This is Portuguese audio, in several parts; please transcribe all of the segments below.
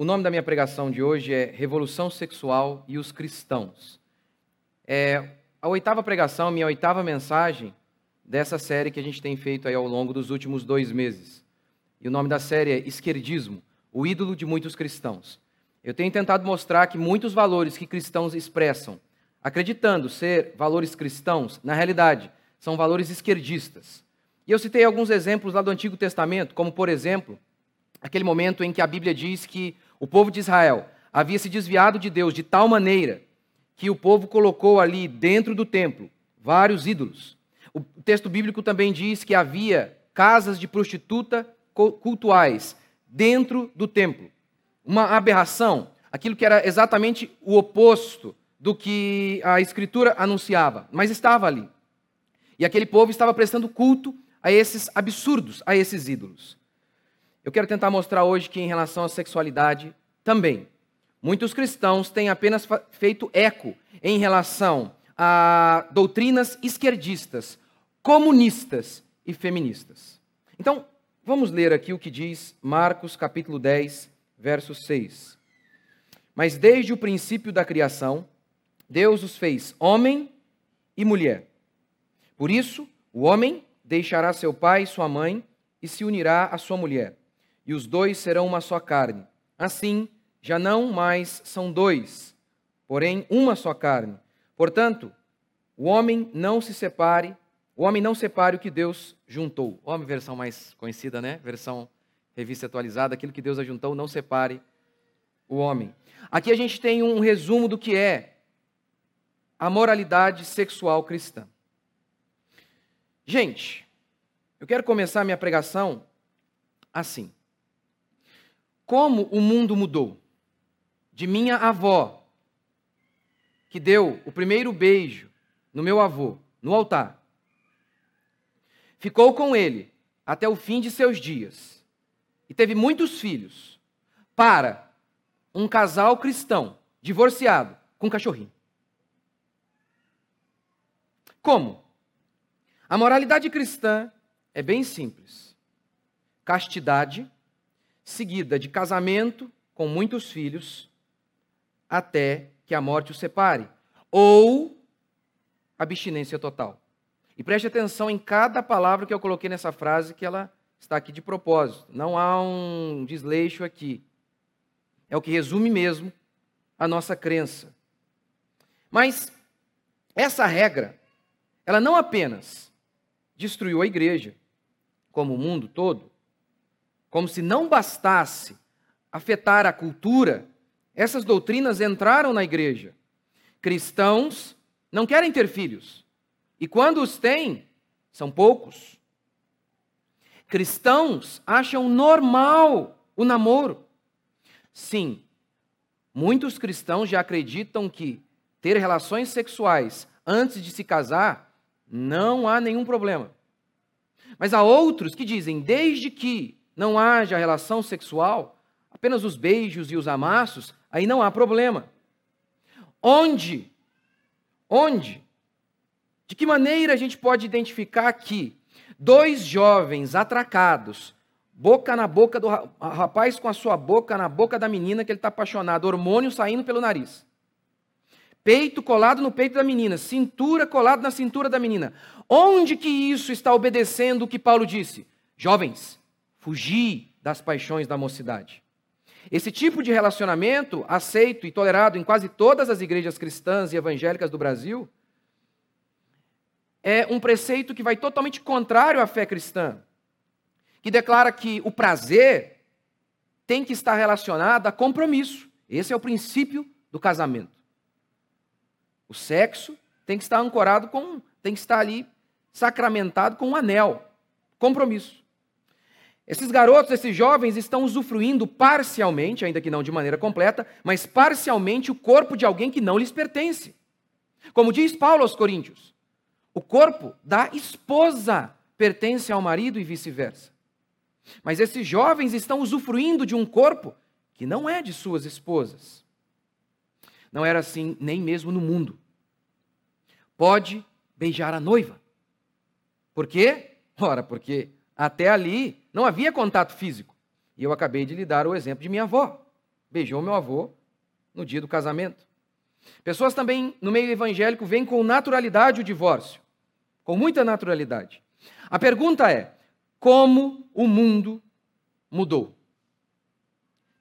o nome da minha pregação de hoje é Revolução Sexual e os Cristãos. É a oitava pregação, minha oitava mensagem dessa série que a gente tem feito aí ao longo dos últimos dois meses. E o nome da série é Esquerdismo, o ídolo de muitos cristãos. Eu tenho tentado mostrar que muitos valores que cristãos expressam, acreditando ser valores cristãos, na realidade, são valores esquerdistas. E eu citei alguns exemplos lá do Antigo Testamento, como, por exemplo, aquele momento em que a Bíblia diz que o povo de Israel havia se desviado de Deus de tal maneira que o povo colocou ali dentro do templo vários ídolos. O texto bíblico também diz que havia casas de prostituta cultuais dentro do templo. Uma aberração, aquilo que era exatamente o oposto do que a Escritura anunciava, mas estava ali. E aquele povo estava prestando culto a esses absurdos, a esses ídolos. Eu quero tentar mostrar hoje que, em relação à sexualidade, também, muitos cristãos têm apenas feito eco em relação a doutrinas esquerdistas, comunistas e feministas. Então, vamos ler aqui o que diz Marcos capítulo 10, verso 6. Mas desde o princípio da criação, Deus os fez homem e mulher. Por isso, o homem deixará seu pai e sua mãe e se unirá à sua mulher, e os dois serão uma só carne. Assim, já não mais são dois, porém uma só carne. Portanto, o homem não se separe, o homem não separe o que Deus juntou. Homem, versão mais conhecida, né? Versão revista atualizada, aquilo que Deus ajuntou, não separe o homem. Aqui a gente tem um resumo do que é a moralidade sexual cristã. Gente, eu quero começar minha pregação assim. Como o mundo mudou? De minha avó, que deu o primeiro beijo no meu avô, no altar, ficou com ele até o fim de seus dias e teve muitos filhos, para um casal cristão divorciado com um cachorrinho. Como? A moralidade cristã é bem simples: castidade, seguida de casamento com muitos filhos, até que a morte o separe, ou abstinência total. E preste atenção em cada palavra que eu coloquei nessa frase, que ela está aqui de propósito. Não há um desleixo aqui. É o que resume mesmo a nossa crença. Mas essa regra, ela não apenas destruiu a igreja, como o mundo todo, como se não bastasse afetar a cultura, essas doutrinas entraram na igreja. Cristãos não querem ter filhos, e quando os têm, são poucos. Cristãos acham normal o namoro. Sim, muitos cristãos já acreditam que ter relações sexuais antes de se casar não há nenhum problema. Mas há outros que dizem, desde que não haja relação sexual, apenas os beijos e os amassos, aí não há problema. Onde? Onde? De que maneira a gente pode identificar que dois jovens atracados, boca na boca do rapaz com a sua boca na boca da menina que ele está apaixonado, hormônio saindo pelo nariz peito colado no peito da menina, cintura colada na cintura da menina. Onde que isso está obedecendo o que Paulo disse? Jovens, fugi das paixões da mocidade. Esse tipo de relacionamento, aceito e tolerado em quase todas as igrejas cristãs e evangélicas do Brasil, é um preceito que vai totalmente contrário à fé cristã, que declara que o prazer tem que estar relacionado a compromisso. Esse é o princípio do casamento. O sexo tem que estar ancorado com, tem que estar ali sacramentado com um anel, compromisso. Esses garotos, esses jovens estão usufruindo parcialmente, ainda que não de maneira completa, mas parcialmente o corpo de alguém que não lhes pertence. Como diz Paulo aos Coríntios, o corpo da esposa pertence ao marido e vice-versa. Mas esses jovens estão usufruindo de um corpo que não é de suas esposas. Não era assim nem mesmo no mundo. Pode beijar a noiva. Por quê? Ora, porque até ali não havia contato físico. E eu acabei de lhe dar o exemplo de minha avó. beijou meu avô no dia do casamento. Pessoas também no meio evangélico veem com naturalidade o divórcio, com muita naturalidade. A pergunta é: como o mundo mudou?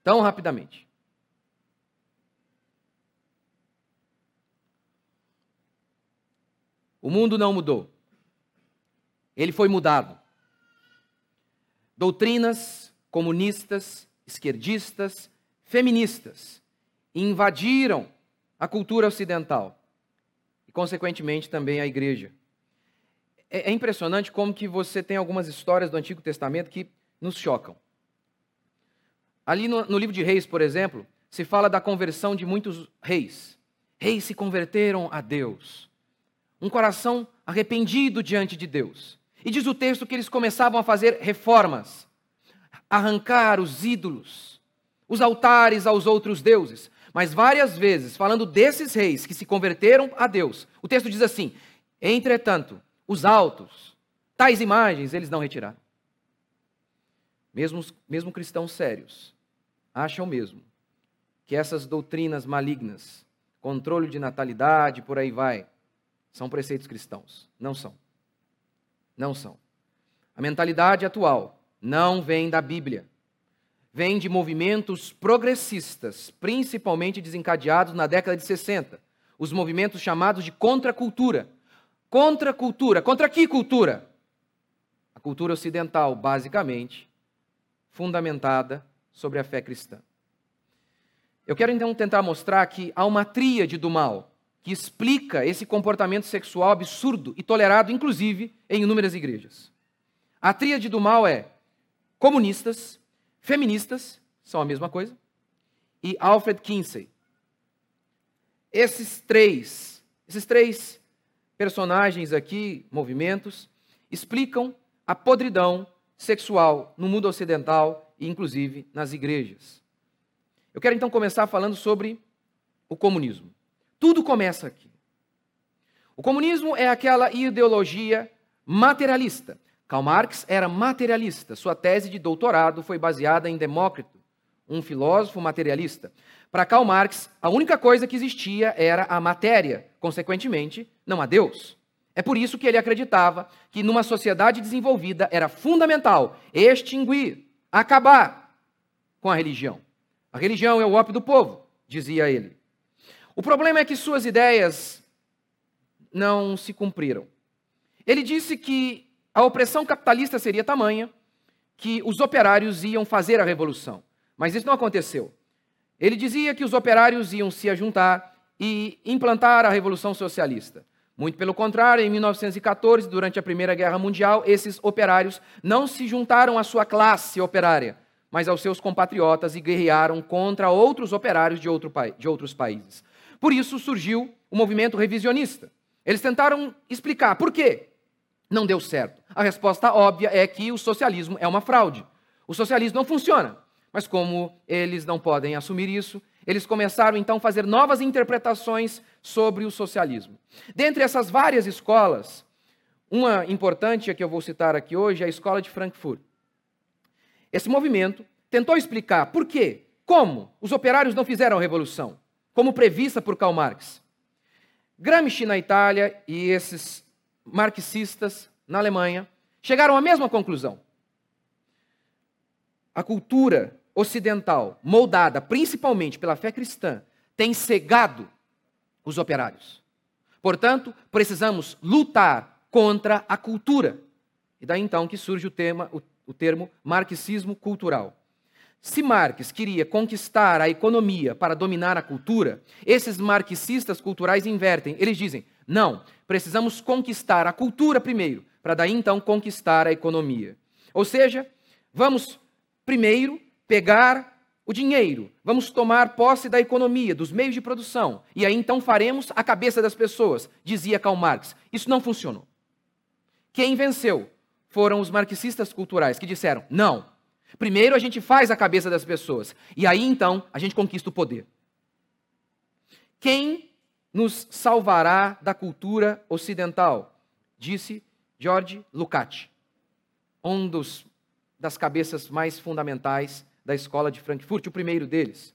Tão rapidamente. O mundo não mudou. Ele foi mudado. Doutrinas comunistas, esquerdistas, feministas invadiram a cultura ocidental e, consequentemente, também a igreja. É, é impressionante como que você tem algumas histórias do Antigo Testamento que nos chocam. Ali no, no livro de Reis, por exemplo, se fala da conversão de muitos reis. Reis se converteram a Deus. Um coração arrependido diante de Deus. E diz o texto que eles começavam a fazer reformas, arrancar os ídolos, os altares aos outros deuses. Mas várias vezes, falando desses reis que se converteram a Deus, o texto diz assim: entretanto, os altos, tais imagens eles não retiraram. Mesmo, mesmo cristãos sérios acham mesmo que essas doutrinas malignas, controle de natalidade, por aí vai, são preceitos cristãos. Não são. Não são. A mentalidade atual não vem da Bíblia vem de movimentos progressistas, principalmente desencadeados na década de 60. Os movimentos chamados de contracultura. Contracultura. Contra que cultura? A cultura ocidental, basicamente, fundamentada sobre a fé cristã. Eu quero então tentar mostrar que há uma tríade do mal que explica esse comportamento sexual absurdo e tolerado, inclusive, em inúmeras igrejas. A tríade do mal é comunistas, Feministas são a mesma coisa. E Alfred Kinsey. Esses três, esses três personagens aqui, movimentos, explicam a podridão sexual no mundo ocidental e inclusive nas igrejas. Eu quero então começar falando sobre o comunismo. Tudo começa aqui. O comunismo é aquela ideologia materialista Karl Marx era materialista. Sua tese de doutorado foi baseada em Demócrito, um filósofo materialista. Para Karl Marx, a única coisa que existia era a matéria, consequentemente, não há Deus. É por isso que ele acreditava que numa sociedade desenvolvida era fundamental extinguir, acabar com a religião. A religião é o ópio do povo, dizia ele. O problema é que suas ideias não se cumpriram. Ele disse que a opressão capitalista seria tamanha que os operários iam fazer a revolução. Mas isso não aconteceu. Ele dizia que os operários iam se ajuntar e implantar a revolução socialista. Muito pelo contrário, em 1914, durante a Primeira Guerra Mundial, esses operários não se juntaram à sua classe operária, mas aos seus compatriotas e guerrearam contra outros operários de, outro, de outros países. Por isso surgiu o movimento revisionista. Eles tentaram explicar por quê não deu certo? A resposta óbvia é que o socialismo é uma fraude. O socialismo não funciona. Mas como eles não podem assumir isso, eles começaram então a fazer novas interpretações sobre o socialismo. Dentre essas várias escolas, uma importante que eu vou citar aqui hoje é a escola de Frankfurt. Esse movimento tentou explicar por quê, como os operários não fizeram a revolução, como prevista por Karl Marx. Gramsci na Itália e esses marxistas na Alemanha chegaram à mesma conclusão. A cultura ocidental, moldada principalmente pela fé cristã, tem cegado os operários. Portanto, precisamos lutar contra a cultura. E daí então que surge o, tema, o, o termo marxismo cultural. Se Marx queria conquistar a economia para dominar a cultura, esses marxistas culturais invertem. Eles dizem: não, precisamos conquistar a cultura primeiro, para daí então conquistar a economia. Ou seja, vamos primeiro pegar o dinheiro, vamos tomar posse da economia, dos meios de produção, e aí então faremos a cabeça das pessoas, dizia Karl Marx. Isso não funcionou. Quem venceu foram os marxistas culturais que disseram: não, primeiro a gente faz a cabeça das pessoas, e aí então a gente conquista o poder. Quem nos salvará da cultura ocidental, disse George Lukács, um dos, das cabeças mais fundamentais da escola de Frankfurt, o primeiro deles.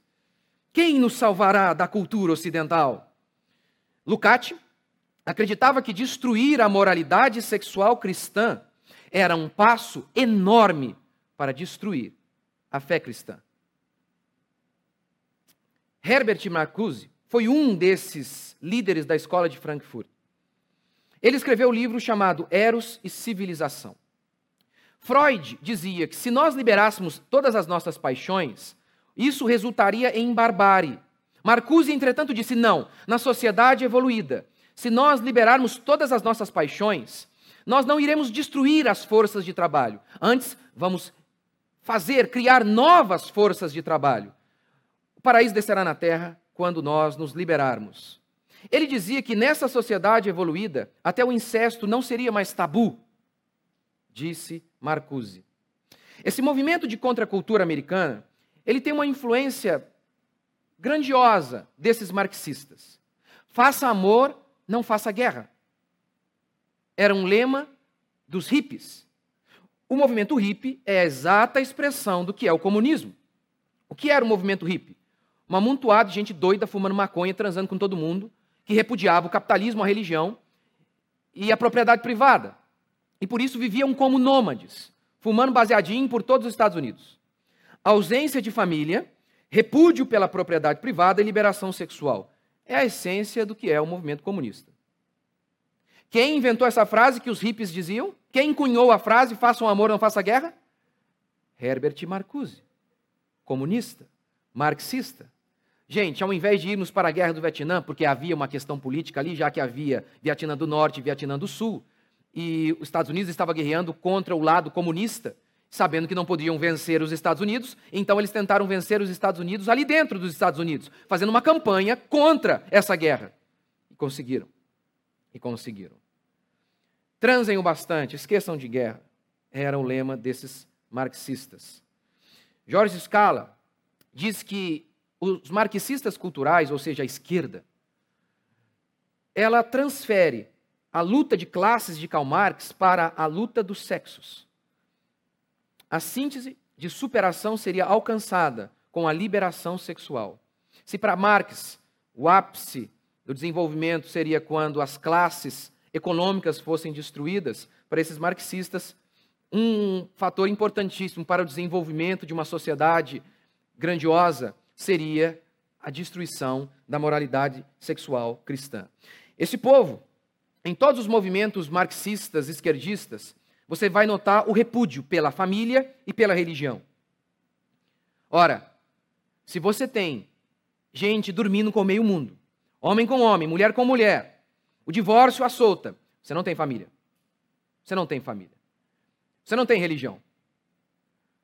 Quem nos salvará da cultura ocidental? Lukács acreditava que destruir a moralidade sexual cristã era um passo enorme para destruir a fé cristã. Herbert Marcuse foi um desses líderes da escola de Frankfurt. Ele escreveu um livro chamado Eros e Civilização. Freud dizia que se nós liberássemos todas as nossas paixões, isso resultaria em barbárie. Marcuse, entretanto, disse: não, na sociedade evoluída, se nós liberarmos todas as nossas paixões, nós não iremos destruir as forças de trabalho. Antes, vamos fazer, criar novas forças de trabalho. O paraíso descerá na terra quando nós nos liberarmos. Ele dizia que nessa sociedade evoluída, até o incesto não seria mais tabu, disse Marcuse. Esse movimento de contracultura americana, ele tem uma influência grandiosa desses marxistas. Faça amor, não faça guerra. Era um lema dos hippies. O movimento hippie é a exata expressão do que é o comunismo. O que era o movimento hippie? Uma amontoada de gente doida fumando maconha, transando com todo mundo, que repudiava o capitalismo, a religião e a propriedade privada. E por isso viviam como nômades, fumando baseadinho por todos os Estados Unidos. ausência de família, repúdio pela propriedade privada e liberação sexual. É a essência do que é o movimento comunista. Quem inventou essa frase que os hippies diziam? Quem cunhou a frase faça um amor, não faça guerra? Herbert Marcuse, comunista, marxista. Gente, ao invés de irmos para a guerra do Vietnã, porque havia uma questão política ali, já que havia Vietnã do Norte e Vietnã do Sul, e os Estados Unidos estava guerreando contra o lado comunista, sabendo que não podiam vencer os Estados Unidos, então eles tentaram vencer os Estados Unidos ali dentro dos Estados Unidos, fazendo uma campanha contra essa guerra. E conseguiram. E conseguiram. Transem o bastante, esqueçam de guerra. Era o lema desses marxistas. Jorge Scala diz que os marxistas culturais, ou seja, a esquerda, ela transfere a luta de classes de Karl Marx para a luta dos sexos. A síntese de superação seria alcançada com a liberação sexual. Se para Marx o ápice do desenvolvimento seria quando as classes econômicas fossem destruídas, para esses marxistas, um fator importantíssimo para o desenvolvimento de uma sociedade grandiosa seria a destruição da moralidade sexual cristã. Esse povo, em todos os movimentos marxistas, esquerdistas, você vai notar o repúdio pela família e pela religião. Ora, se você tem gente dormindo com meio mundo, homem com homem, mulher com mulher, o divórcio, a solta. Você não tem família. Você não tem família. Você não tem religião.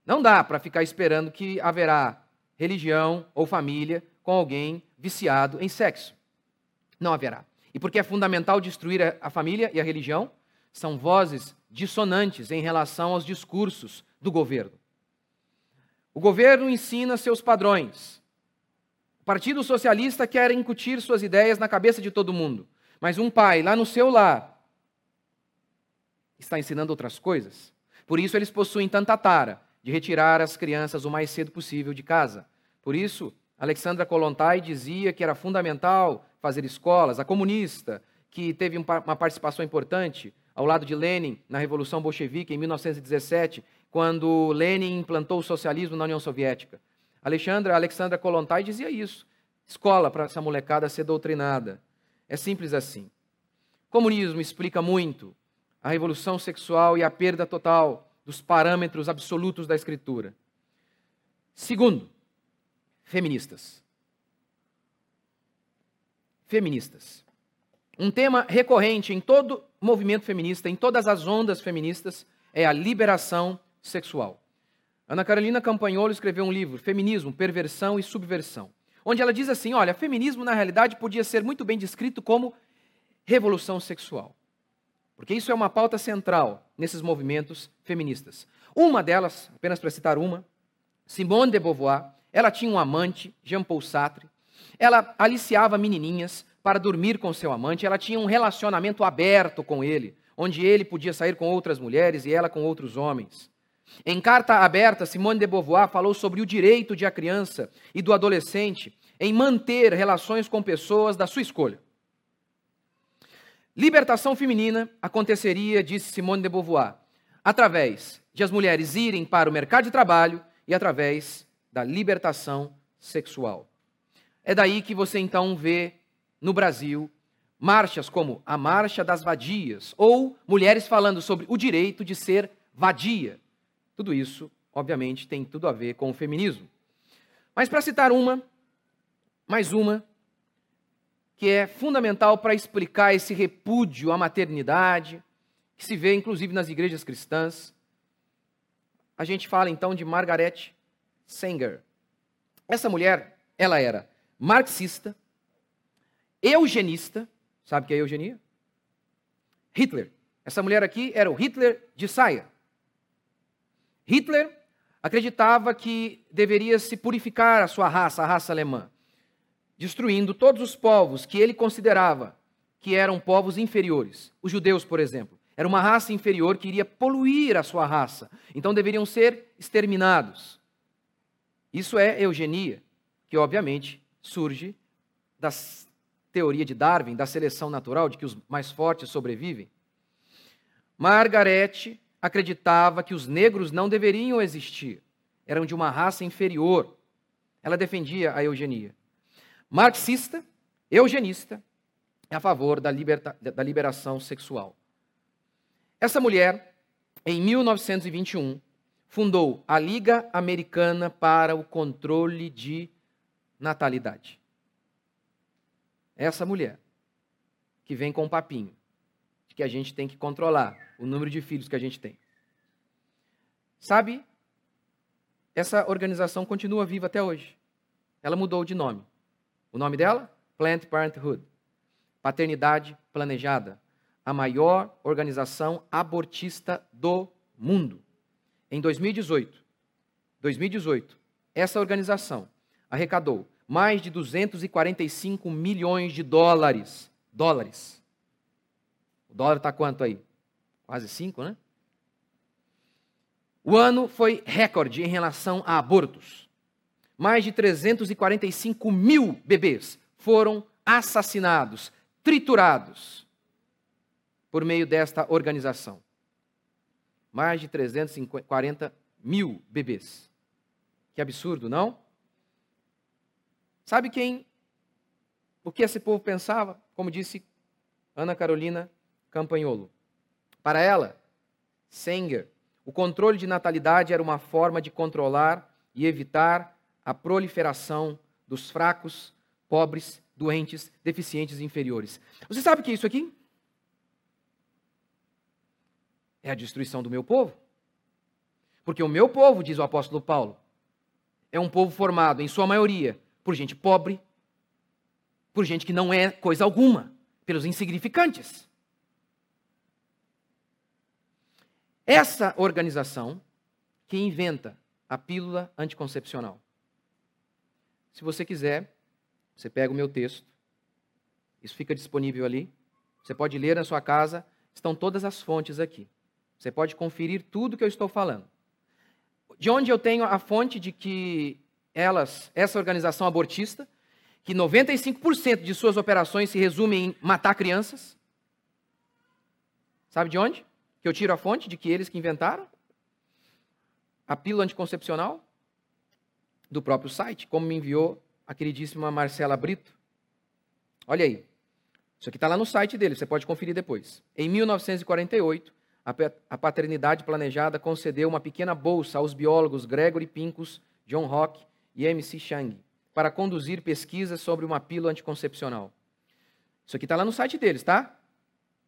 Não dá para ficar esperando que haverá religião ou família com alguém viciado em sexo. Não haverá. E porque é fundamental destruir a família e a religião? São vozes dissonantes em relação aos discursos do governo. O governo ensina seus padrões. O Partido Socialista quer incutir suas ideias na cabeça de todo mundo. Mas um pai lá no seu lar está ensinando outras coisas. Por isso eles possuem tanta tara de retirar as crianças o mais cedo possível de casa. Por isso, Alexandra Kolontai dizia que era fundamental fazer escolas. A comunista, que teve uma participação importante ao lado de Lenin na Revolução Bolchevique em 1917, quando Lenin implantou o socialismo na União Soviética. Alexandra, Alexandra Kolontai dizia isso. Escola para essa molecada ser doutrinada. É simples assim. Comunismo explica muito a revolução sexual e a perda total dos parâmetros absolutos da escritura. Segundo, feministas. Feministas. Um tema recorrente em todo movimento feminista, em todas as ondas feministas, é a liberação sexual. Ana Carolina Campagnolo escreveu um livro, Feminismo, Perversão e Subversão onde ela diz assim: olha, feminismo na realidade podia ser muito bem descrito como revolução sexual. Porque isso é uma pauta central nesses movimentos feministas. Uma delas, apenas para citar uma, Simone de Beauvoir, ela tinha um amante, Jean-Paul Sartre. Ela aliciava menininhas para dormir com seu amante, ela tinha um relacionamento aberto com ele, onde ele podia sair com outras mulheres e ela com outros homens. Em carta aberta, Simone de Beauvoir falou sobre o direito de a criança e do adolescente em manter relações com pessoas da sua escolha. Libertação feminina aconteceria, disse Simone de Beauvoir, através de as mulheres irem para o mercado de trabalho e através da libertação sexual. É daí que você então vê no Brasil marchas como a Marcha das Vadias ou mulheres falando sobre o direito de ser vadia. Tudo isso, obviamente, tem tudo a ver com o feminismo. Mas para citar uma, mais uma, que é fundamental para explicar esse repúdio à maternidade, que se vê inclusive nas igrejas cristãs, a gente fala então de Margaret Sanger. Essa mulher, ela era marxista, eugenista, sabe o que é eugenia? Hitler. Essa mulher aqui era o Hitler de saia. Hitler acreditava que deveria se purificar a sua raça, a raça alemã, destruindo todos os povos que ele considerava que eram povos inferiores. Os judeus, por exemplo, era uma raça inferior que iria poluir a sua raça, então deveriam ser exterminados. Isso é eugenia, que obviamente surge da teoria de Darwin, da seleção natural, de que os mais fortes sobrevivem. Margaret acreditava que os negros não deveriam existir, eram de uma raça inferior. Ela defendia a eugenia. Marxista, eugenista, a favor da, liberta, da liberação sexual. Essa mulher, em 1921, fundou a Liga Americana para o Controle de Natalidade. Essa mulher que vem com um papinho que a gente tem que controlar o número de filhos que a gente tem. Sabe? Essa organização continua viva até hoje. Ela mudou de nome. O nome dela? Planned Parenthood. Paternidade Planejada. A maior organização abortista do mundo. Em 2018, 2018, essa organização arrecadou mais de 245 milhões de dólares. Dólares. O dólar está quanto aí? Quase 5, né? O ano foi recorde em relação a abortos. Mais de 345 mil bebês foram assassinados, triturados, por meio desta organização mais de 340 mil bebês. Que absurdo, não? Sabe quem? O que esse povo pensava? Como disse Ana Carolina Campanholo. Para ela, Sanger, o controle de natalidade era uma forma de controlar e evitar a proliferação dos fracos, pobres, doentes, deficientes e inferiores. Você sabe o que é isso aqui? É a destruição do meu povo. Porque o meu povo, diz o apóstolo Paulo, é um povo formado, em sua maioria, por gente pobre, por gente que não é coisa alguma, pelos insignificantes. Essa organização que inventa a pílula anticoncepcional. Se você quiser, você pega o meu texto, isso fica disponível ali, você pode ler na sua casa, estão todas as fontes aqui. Você pode conferir tudo que eu estou falando. De onde eu tenho a fonte de que elas, essa organização abortista, que 95% de suas operações se resumem em matar crianças. Sabe de onde? Que eu tiro a fonte de que eles que inventaram? A pílula anticoncepcional? Do próprio site, como me enviou a queridíssima Marcela Brito. Olha aí. Isso aqui está lá no site dele, você pode conferir depois. Em 1948, a paternidade planejada concedeu uma pequena bolsa aos biólogos Gregory Pincus, John Rock e M.C. Chang para conduzir pesquisas sobre uma pílula anticoncepcional. Isso aqui está lá no site deles, tá?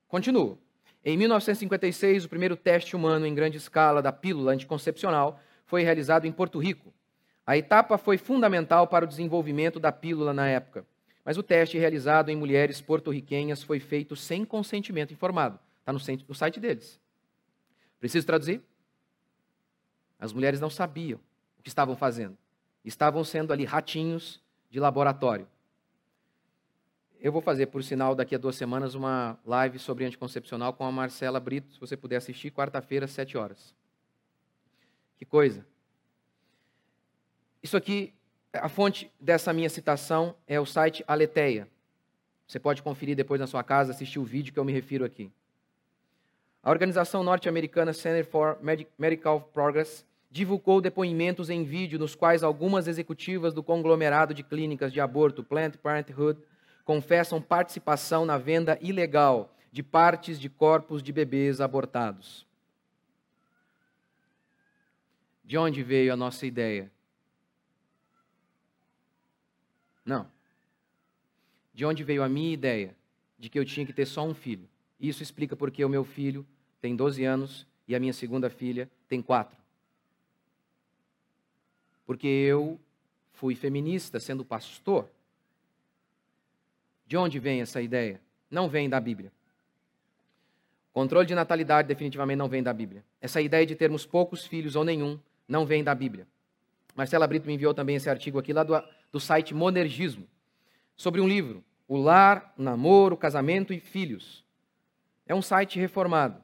Continuo. Em 1956, o primeiro teste humano em grande escala da pílula anticoncepcional foi realizado em Porto Rico. A etapa foi fundamental para o desenvolvimento da pílula na época, mas o teste realizado em mulheres porto-riquenhas foi feito sem consentimento informado. Está no site deles. Preciso traduzir? As mulheres não sabiam o que estavam fazendo. Estavam sendo ali ratinhos de laboratório. Eu vou fazer, por sinal, daqui a duas semanas, uma live sobre anticoncepcional com a Marcela Brito, se você puder assistir, quarta-feira, às sete horas. Que coisa. Isso aqui A fonte dessa minha citação é o site Aleteia. Você pode conferir depois na sua casa, assistir o vídeo que eu me refiro aqui. A organização norte-americana Center for Medical Progress divulgou depoimentos em vídeo nos quais algumas executivas do conglomerado de clínicas de aborto Planned Parenthood confessam participação na venda ilegal de partes de corpos de bebês abortados. De onde veio a nossa ideia? Não. De onde veio a minha ideia de que eu tinha que ter só um filho? Isso explica porque o meu filho tem 12 anos e a minha segunda filha tem 4. Porque eu fui feminista sendo pastor. De onde vem essa ideia? Não vem da Bíblia. Controle de natalidade definitivamente não vem da Bíblia. Essa ideia de termos poucos filhos ou nenhum não vem da Bíblia. Marcela Brito me enviou também esse artigo aqui lá do, do site Monergismo, sobre um livro, O Lar, o Namoro, o Casamento e Filhos. É um site reformado.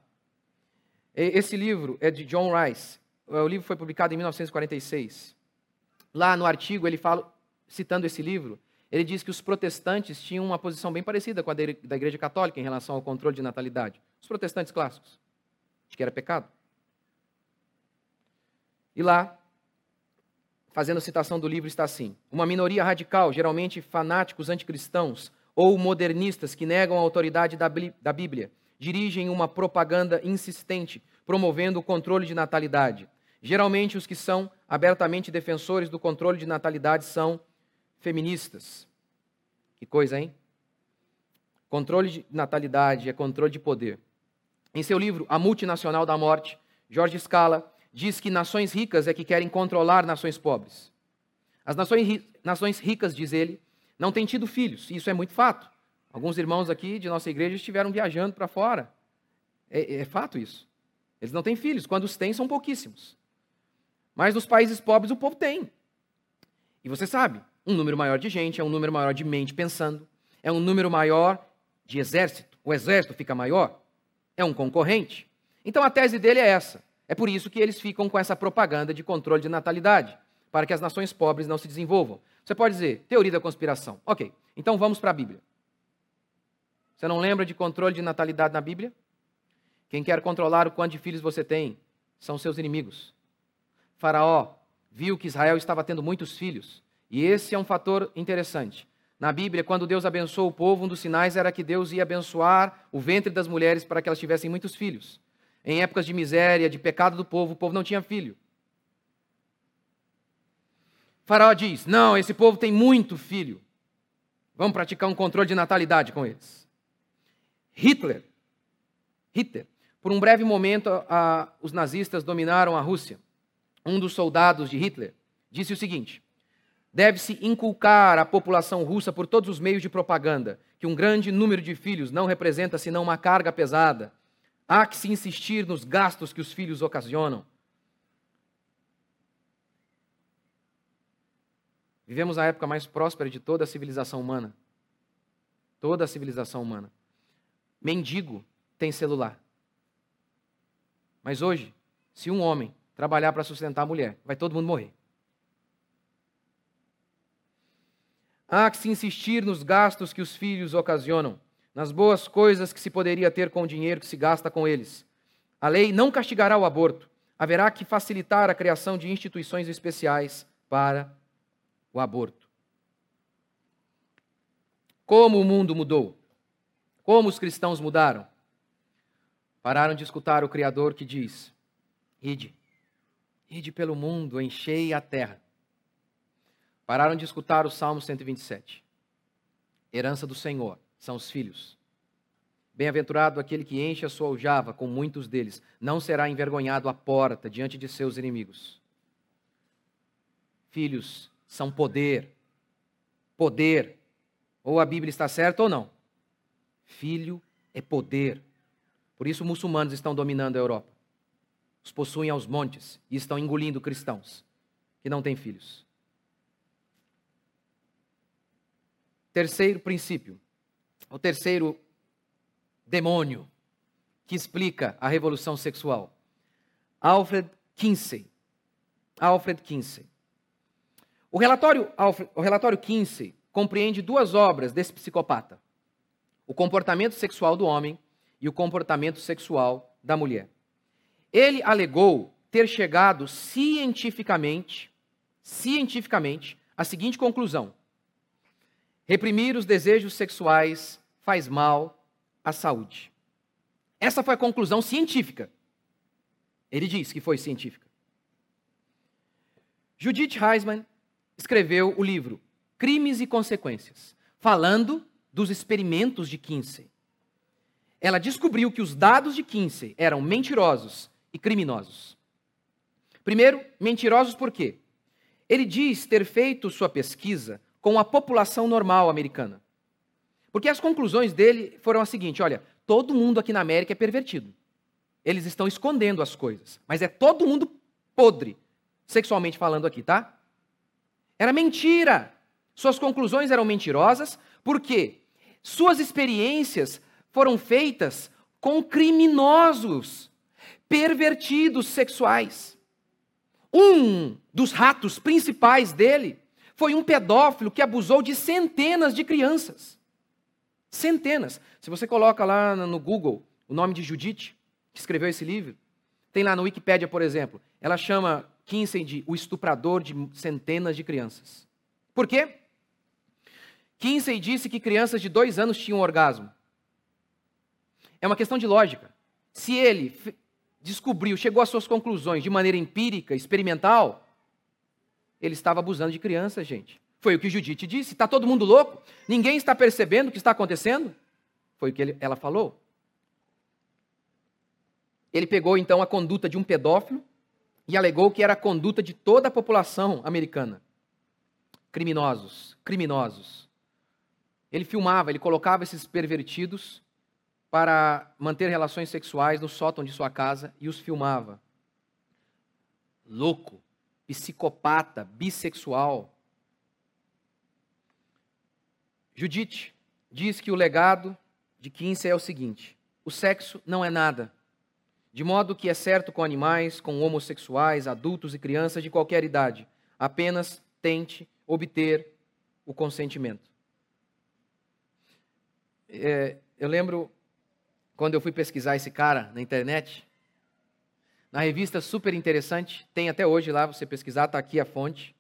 Esse livro é de John Rice. O livro foi publicado em 1946. Lá no artigo ele fala, citando esse livro, ele diz que os protestantes tinham uma posição bem parecida com a da Igreja Católica em relação ao controle de natalidade. Os protestantes clássicos. De que era pecado. E lá, fazendo citação do livro, está assim: Uma minoria radical, geralmente fanáticos anticristãos ou modernistas que negam a autoridade da Bíblia, dirigem uma propaganda insistente, promovendo o controle de natalidade. Geralmente, os que são abertamente defensores do controle de natalidade são feministas. Que coisa, hein? Controle de natalidade é controle de poder. Em seu livro A Multinacional da Morte, Jorge Scala diz que nações ricas é que querem controlar nações pobres. As nações, nações ricas, diz ele, não têm tido filhos, e isso é muito fato. Alguns irmãos aqui de nossa igreja estiveram viajando para fora. É, é, fato isso. Eles não têm filhos, quando os têm, são pouquíssimos. Mas nos países pobres o povo tem. E você sabe, um número maior de gente é um número maior de mente pensando, é um número maior de exército. O exército fica maior, é um concorrente. Então a tese dele é essa. É por isso que eles ficam com essa propaganda de controle de natalidade, para que as nações pobres não se desenvolvam. Você pode dizer, teoria da conspiração. Ok, então vamos para a Bíblia. Você não lembra de controle de natalidade na Bíblia? Quem quer controlar o quanto de filhos você tem são seus inimigos. Faraó viu que Israel estava tendo muitos filhos, e esse é um fator interessante. Na Bíblia, quando Deus abençoou o povo, um dos sinais era que Deus ia abençoar o ventre das mulheres para que elas tivessem muitos filhos. Em épocas de miséria, de pecado do povo, o povo não tinha filho. faraó diz: Não, esse povo tem muito filho. Vamos praticar um controle de natalidade com eles. Hitler, Hitler, por um breve momento, a, os nazistas dominaram a Rússia. Um dos soldados de Hitler disse o seguinte: deve-se inculcar à população russa por todos os meios de propaganda que um grande número de filhos não representa senão uma carga pesada Há que se insistir nos gastos que os filhos ocasionam. Vivemos a época mais próspera de toda a civilização humana. Toda a civilização humana. Mendigo tem celular. Mas hoje, se um homem trabalhar para sustentar a mulher, vai todo mundo morrer. Há que se insistir nos gastos que os filhos ocasionam nas boas coisas que se poderia ter com o dinheiro que se gasta com eles. A lei não castigará o aborto. Haverá que facilitar a criação de instituições especiais para o aborto. Como o mundo mudou? Como os cristãos mudaram? Pararam de escutar o Criador que diz: Ide, ide pelo mundo, enchei a terra. Pararam de escutar o Salmo 127. Herança do Senhor são os filhos. Bem-aventurado aquele que enche a sua aljava com muitos deles, não será envergonhado à porta diante de seus inimigos. Filhos são poder. Poder. Ou a Bíblia está certa ou não. Filho é poder. Por isso, muçulmanos estão dominando a Europa. Os possuem aos montes e estão engolindo cristãos que não têm filhos. Terceiro princípio o terceiro demônio que explica a revolução sexual. Alfred Kinsey. Alfred Kinsey. O relatório, o relatório Kinsey compreende duas obras desse psicopata: o comportamento sexual do homem e o comportamento sexual da mulher. Ele alegou ter chegado cientificamente, cientificamente, à seguinte conclusão: reprimir os desejos sexuais faz mal à saúde. Essa foi a conclusão científica. Ele diz que foi científica. Judith Heisman escreveu o livro Crimes e Consequências, falando dos experimentos de Kinsey. Ela descobriu que os dados de Kinsey eram mentirosos e criminosos. Primeiro, mentirosos por quê? Ele diz ter feito sua pesquisa com a população normal americana. Porque as conclusões dele foram as seguintes: olha, todo mundo aqui na América é pervertido. Eles estão escondendo as coisas, mas é todo mundo podre, sexualmente falando aqui, tá? Era mentira. Suas conclusões eram mentirosas, porque suas experiências foram feitas com criminosos, pervertidos sexuais. Um dos ratos principais dele foi um pedófilo que abusou de centenas de crianças. Centenas. Se você coloca lá no Google o nome de Judite, que escreveu esse livro, tem lá no Wikipedia, por exemplo, ela chama Kinsey de o estuprador de centenas de crianças. Por quê? Kinsey disse que crianças de dois anos tinham orgasmo. É uma questão de lógica. Se ele descobriu, chegou às suas conclusões de maneira empírica, experimental, ele estava abusando de crianças, gente. Foi o que Judite disse. Está todo mundo louco? Ninguém está percebendo o que está acontecendo? Foi o que ele, ela falou. Ele pegou então a conduta de um pedófilo e alegou que era a conduta de toda a população americana. Criminosos, criminosos. Ele filmava, ele colocava esses pervertidos para manter relações sexuais no sótão de sua casa e os filmava. Louco, psicopata, bissexual. Judite diz que o legado de Kinsey é o seguinte: o sexo não é nada. De modo que é certo com animais, com homossexuais, adultos e crianças de qualquer idade. Apenas tente obter o consentimento. É, eu lembro quando eu fui pesquisar esse cara na internet, na revista super interessante, tem até hoje lá, você pesquisar, está aqui a fonte.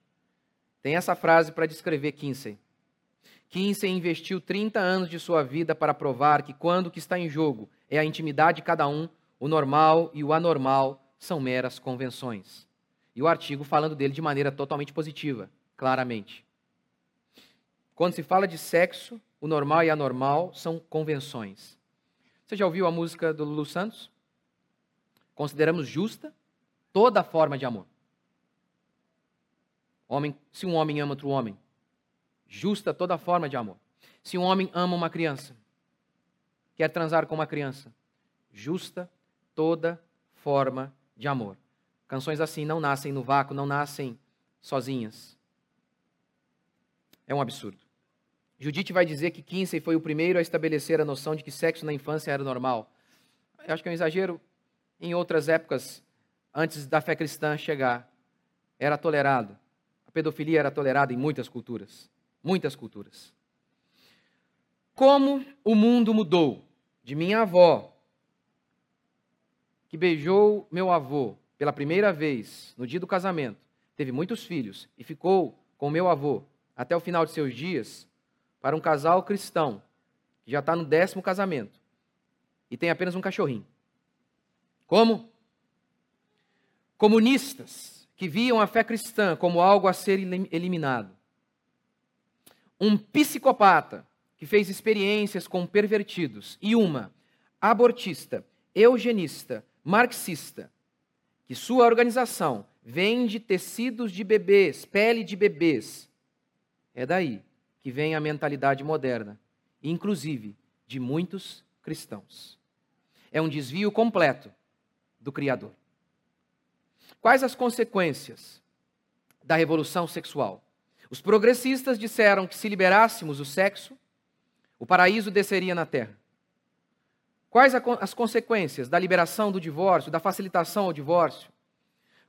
Tem essa frase para descrever Kinsey. Kinsey investiu 30 anos de sua vida para provar que quando o que está em jogo é a intimidade de cada um, o normal e o anormal são meras convenções. E o artigo falando dele de maneira totalmente positiva, claramente. Quando se fala de sexo, o normal e anormal são convenções. Você já ouviu a música do Lulu Santos? Consideramos justa toda forma de amor. Homem, se um homem ama outro homem, justa toda forma de amor. Se um homem ama uma criança, quer transar com uma criança, justa toda forma de amor. Canções assim não nascem no vácuo, não nascem sozinhas. É um absurdo. Judite vai dizer que Kinsey foi o primeiro a estabelecer a noção de que sexo na infância era normal. Eu acho que é um exagero. Em outras épocas, antes da fé cristã chegar, era tolerado. A pedofilia era tolerada em muitas culturas. Muitas culturas. Como o mundo mudou de minha avó, que beijou meu avô pela primeira vez no dia do casamento, teve muitos filhos e ficou com meu avô até o final de seus dias, para um casal cristão que já está no décimo casamento e tem apenas um cachorrinho. Como? Comunistas que viam a fé cristã como algo a ser eliminado. Um psicopata que fez experiências com pervertidos. E uma abortista, eugenista, marxista, que sua organização vende tecidos de bebês, pele de bebês. É daí que vem a mentalidade moderna, inclusive de muitos cristãos. É um desvio completo do Criador. Quais as consequências da revolução sexual? Os progressistas disseram que se liberássemos o sexo, o paraíso desceria na terra. Quais as consequências da liberação do divórcio, da facilitação ao divórcio?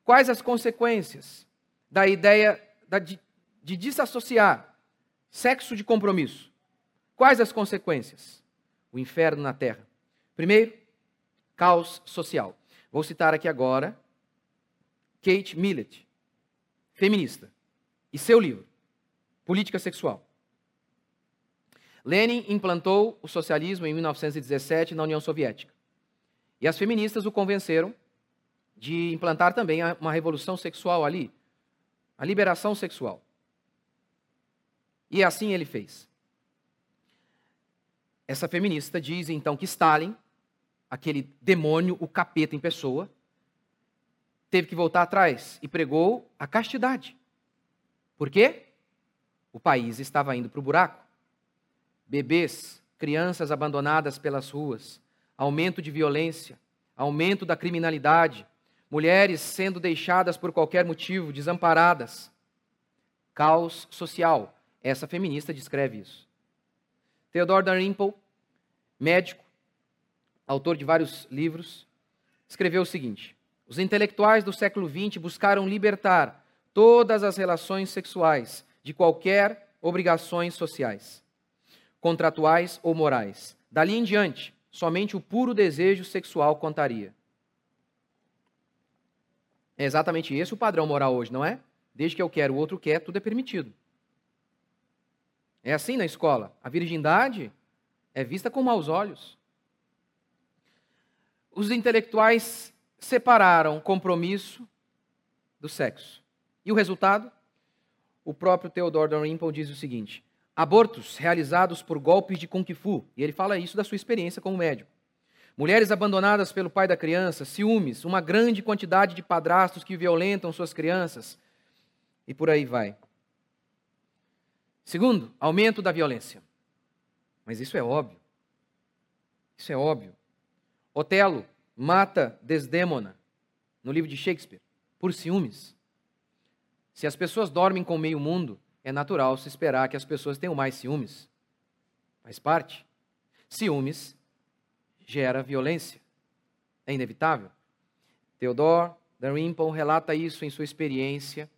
Quais as consequências da ideia de desassociar sexo de compromisso. Quais as consequências? O inferno na terra. Primeiro, caos social. Vou citar aqui agora Kate Millett, feminista, e seu livro, Política Sexual. Lenin implantou o socialismo em 1917 na União Soviética. E as feministas o convenceram de implantar também uma revolução sexual ali, a liberação sexual. E assim ele fez. Essa feminista diz então que Stalin, aquele demônio, o capeta em pessoa, teve que voltar atrás e pregou a castidade. Por quê? O país estava indo para o buraco. Bebês, crianças abandonadas pelas ruas, aumento de violência, aumento da criminalidade, mulheres sendo deixadas por qualquer motivo, desamparadas. Caos social. Essa feminista descreve isso. Theodore Dalrymple, médico, autor de vários livros, escreveu o seguinte: Os intelectuais do século XX buscaram libertar todas as relações sexuais de qualquer obrigações sociais, contratuais ou morais. Dali em diante, somente o puro desejo sexual contaria. É exatamente esse o padrão moral hoje, não é? Desde que eu quero, o outro quer, tudo é permitido. É assim na escola. A virgindade é vista com maus olhos. Os intelectuais separaram compromisso do sexo. E o resultado? O próprio Theodore Dalrymple diz o seguinte: abortos realizados por golpes de Kung Fu, e ele fala isso da sua experiência como médico. Mulheres abandonadas pelo pai da criança, ciúmes, uma grande quantidade de padrastos que violentam suas crianças, e por aí vai. Segundo, aumento da violência. Mas isso é óbvio. Isso é óbvio. Otelo mata Desdémona no livro de Shakespeare por ciúmes. Se as pessoas dormem com meio mundo, é natural se esperar que as pessoas tenham mais ciúmes. Faz parte. Ciúmes gera violência. É inevitável. Theodore Dalrymple relata isso em sua experiência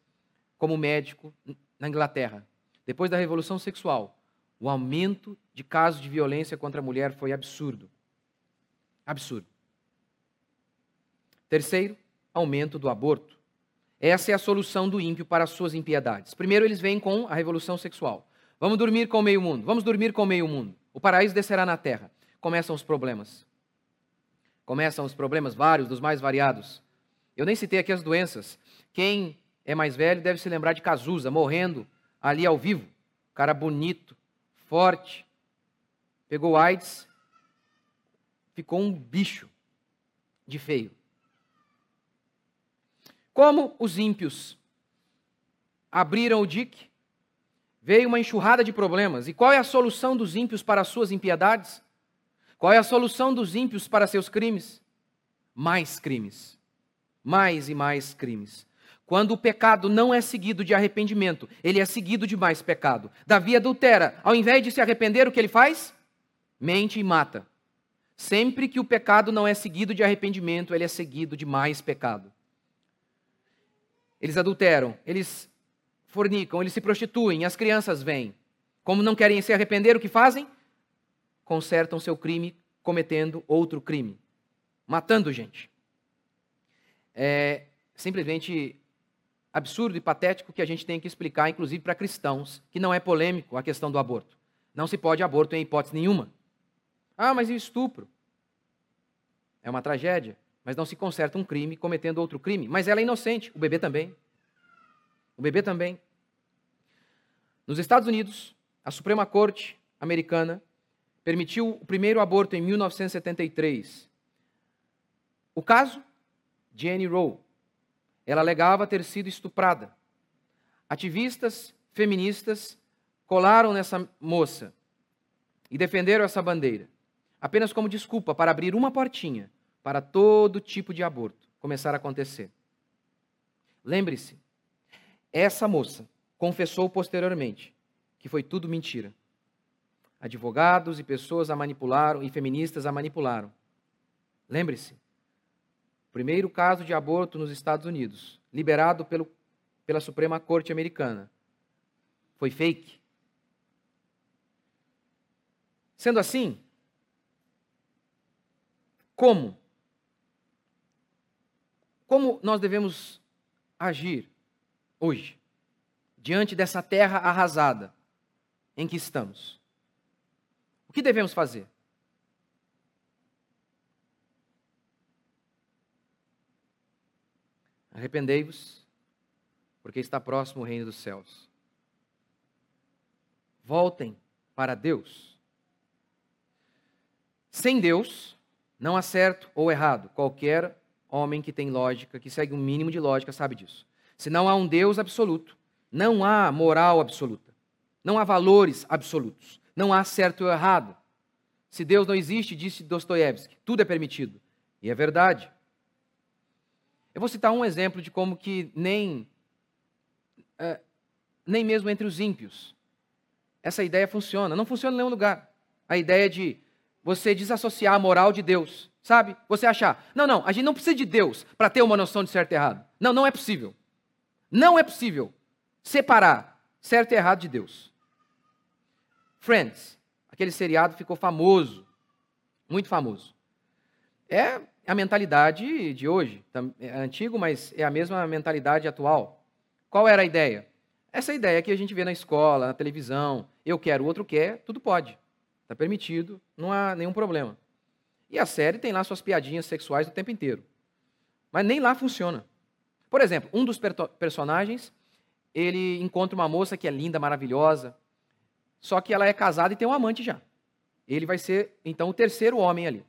como médico na Inglaterra. Depois da Revolução Sexual, o aumento de casos de violência contra a mulher foi absurdo. Absurdo. Terceiro, aumento do aborto. Essa é a solução do ímpio para as suas impiedades. Primeiro, eles vêm com a revolução sexual. Vamos dormir com o meio mundo. Vamos dormir com o meio mundo. O paraíso descerá na terra começam os problemas. Começam os problemas vários, dos mais variados. Eu nem citei aqui as doenças. Quem é mais velho deve se lembrar de Cazuza, morrendo ali ao vivo. Cara bonito, forte. Pegou AIDS, ficou um bicho de feio. Como os ímpios abriram o dique, veio uma enxurrada de problemas. E qual é a solução dos ímpios para as suas impiedades? Qual é a solução dos ímpios para seus crimes? Mais crimes. Mais e mais crimes. Quando o pecado não é seguido de arrependimento, ele é seguido de mais pecado. Davi adultera. Ao invés de se arrepender, o que ele faz? Mente e mata. Sempre que o pecado não é seguido de arrependimento, ele é seguido de mais pecado. Eles adulteram, eles fornicam, eles se prostituem, as crianças vêm. Como não querem se arrepender, o que fazem? consertam seu crime cometendo outro crime, matando gente. É simplesmente absurdo e patético que a gente tem que explicar, inclusive para cristãos, que não é polêmico a questão do aborto. Não se pode aborto em hipótese nenhuma. Ah, mas e o estupro? É uma tragédia, mas não se conserta um crime cometendo outro crime. Mas ela é inocente, o bebê também. O bebê também. Nos Estados Unidos, a Suprema Corte americana permitiu o primeiro aborto em 1973. O caso? Jenny Rowe. Ela alegava ter sido estuprada. Ativistas feministas colaram nessa moça e defenderam essa bandeira, apenas como desculpa para abrir uma portinha para todo tipo de aborto começar a acontecer. Lembre-se, essa moça confessou posteriormente que foi tudo mentira. Advogados e pessoas a manipularam e feministas a manipularam. Lembre-se, primeiro caso de aborto nos Estados Unidos, liberado pelo, pela Suprema Corte Americana. Foi fake. Sendo assim, como? Como nós devemos agir hoje, diante dessa terra arrasada em que estamos? O que devemos fazer? Arrependei-vos, porque está próximo o reino dos céus. Voltem para Deus. Sem Deus, não há certo ou errado. Qualquer homem que tem lógica, que segue um mínimo de lógica, sabe disso. Se não há um Deus absoluto, não há moral absoluta. Não há valores absolutos. Não há certo ou errado. Se Deus não existe, disse Dostoiévski, tudo é permitido. E é verdade. Eu vou citar um exemplo de como que nem, é, nem mesmo entre os ímpios essa ideia funciona. Não funciona em nenhum lugar. A ideia de você desassociar a moral de Deus, sabe? Você achar, não, não, a gente não precisa de Deus para ter uma noção de certo e errado. Não, não é possível. Não é possível separar certo e errado de Deus. Friends, aquele seriado ficou famoso, muito famoso. É a mentalidade de hoje. É antigo, mas é a mesma mentalidade atual. Qual era a ideia? Essa ideia que a gente vê na escola, na televisão, eu quero, o outro quer, tudo pode. Está permitido, não há nenhum problema. E a série tem lá suas piadinhas sexuais o tempo inteiro. Mas nem lá funciona. Por exemplo, um dos personagens, ele encontra uma moça que é linda, maravilhosa, só que ela é casada e tem um amante já. Ele vai ser, então, o terceiro homem ali.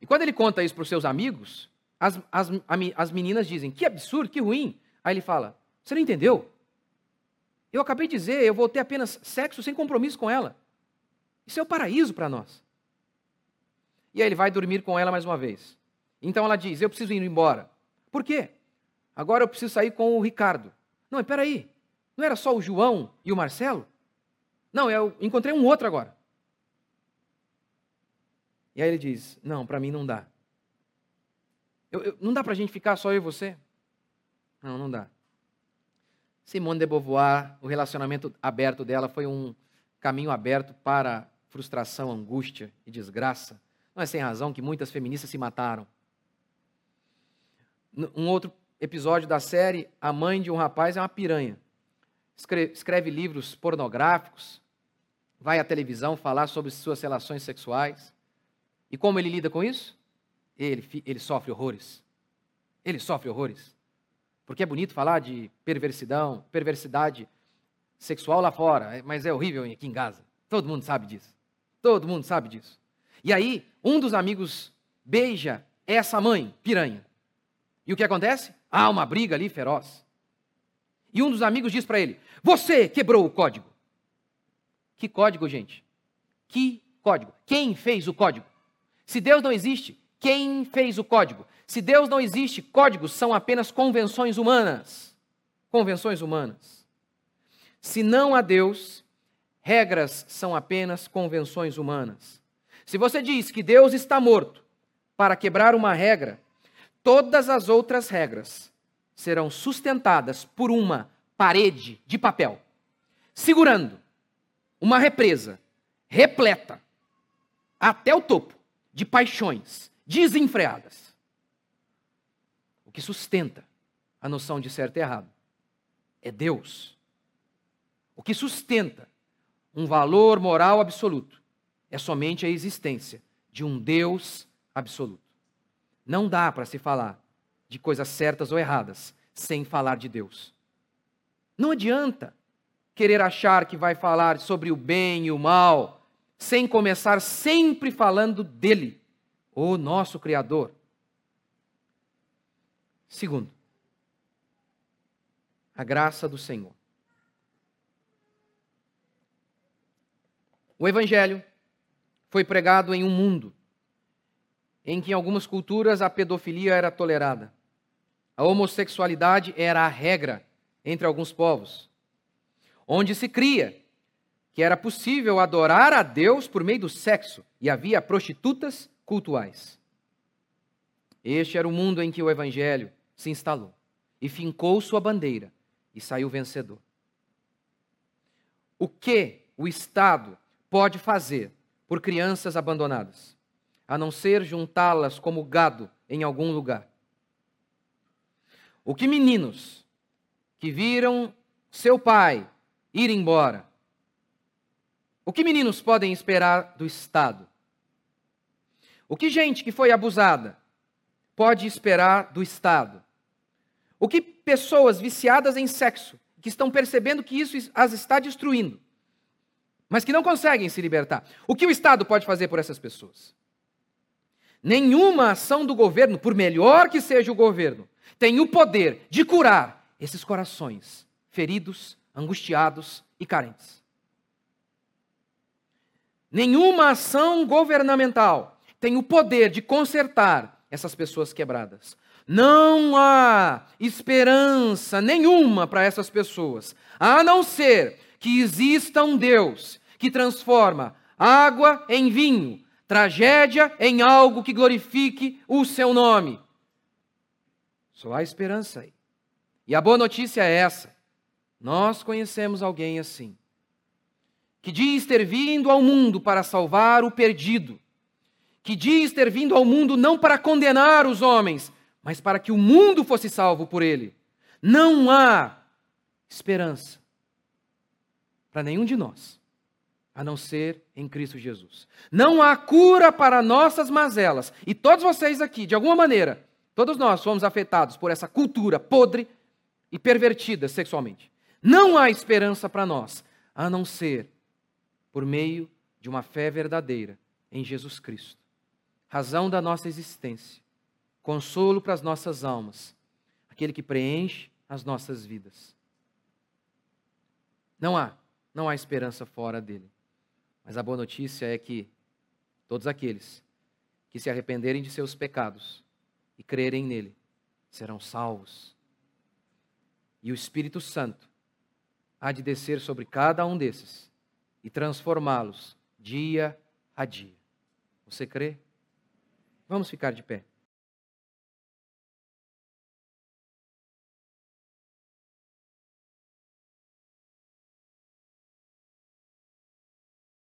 E quando ele conta isso para os seus amigos, as, as, as meninas dizem: que absurdo, que ruim. Aí ele fala: Você não entendeu? Eu acabei de dizer, eu vou ter apenas sexo sem compromisso com ela. Isso é o paraíso para nós. E aí ele vai dormir com ela mais uma vez. Então ela diz: Eu preciso ir embora. Por quê? Agora eu preciso sair com o Ricardo. Não, espera aí. Não era só o João e o Marcelo? Não, eu encontrei um outro agora. E aí ele diz: Não, para mim não dá. Eu, eu, não dá para a gente ficar só eu e você? Não, não dá. Simone de Beauvoir, o relacionamento aberto dela foi um caminho aberto para frustração, angústia e desgraça. Não é sem razão que muitas feministas se mataram. Um outro episódio da série, a mãe de um rapaz é uma piranha. Escreve, escreve livros pornográficos, vai à televisão falar sobre suas relações sexuais. E como ele lida com isso? Ele, ele sofre horrores. Ele sofre horrores. Porque é bonito falar de perversidão, perversidade sexual lá fora, é, mas é horrível aqui em Gaza. Todo mundo sabe disso. Todo mundo sabe disso. E aí, um dos amigos beija essa mãe, piranha. E o que acontece? Há uma briga ali feroz. E um dos amigos diz para ele: Você quebrou o código. Que código, gente? Que código? Quem fez o código? Se Deus não existe, quem fez o código? Se Deus não existe, códigos são apenas convenções humanas. Convenções humanas. Se não há Deus, regras são apenas convenções humanas. Se você diz que Deus está morto para quebrar uma regra, todas as outras regras serão sustentadas por uma parede de papel, segurando uma represa repleta até o topo de paixões desenfreadas. O que sustenta a noção de certo e errado é Deus. O que sustenta um valor moral absoluto é somente a existência de um Deus absoluto. Não dá para se falar de coisas certas ou erradas sem falar de Deus. Não adianta querer achar que vai falar sobre o bem e o mal sem começar sempre falando dele, o nosso Criador. Segundo, a graça do Senhor. O Evangelho foi pregado em um mundo em que, em algumas culturas, a pedofilia era tolerada. A homossexualidade era a regra entre alguns povos. Onde se cria que era possível adorar a Deus por meio do sexo e havia prostitutas cultuais. Este era o mundo em que o evangelho se instalou e fincou sua bandeira e saiu vencedor. o que o Estado pode fazer por crianças abandonadas, a não ser juntá-las como gado em algum lugar. O que meninos que viram seu pai ir embora, o que meninos podem esperar do Estado? O que gente que foi abusada pode esperar do Estado? O que pessoas viciadas em sexo, que estão percebendo que isso as está destruindo, mas que não conseguem se libertar, o que o Estado pode fazer por essas pessoas? Nenhuma ação do governo, por melhor que seja o governo, tem o poder de curar esses corações feridos, angustiados e carentes. Nenhuma ação governamental tem o poder de consertar essas pessoas quebradas. Não há esperança nenhuma para essas pessoas, a não ser que exista um Deus que transforma água em vinho, tragédia em algo que glorifique o seu nome. Só há esperança aí. E a boa notícia é essa: nós conhecemos alguém assim, que diz ter vindo ao mundo para salvar o perdido, que diz ter vindo ao mundo não para condenar os homens, mas para que o mundo fosse salvo por ele. Não há esperança para nenhum de nós, a não ser em Cristo Jesus. Não há cura para nossas mazelas. E todos vocês aqui, de alguma maneira, todos nós fomos afetados por essa cultura podre e pervertida sexualmente. Não há esperança para nós, a não ser por meio de uma fé verdadeira em Jesus Cristo, razão da nossa existência consolo para as nossas almas, aquele que preenche as nossas vidas. Não há, não há esperança fora dele. Mas a boa notícia é que todos aqueles que se arrependerem de seus pecados e crerem nele serão salvos. E o Espírito Santo há de descer sobre cada um desses e transformá-los dia a dia. Você crê? Vamos ficar de pé.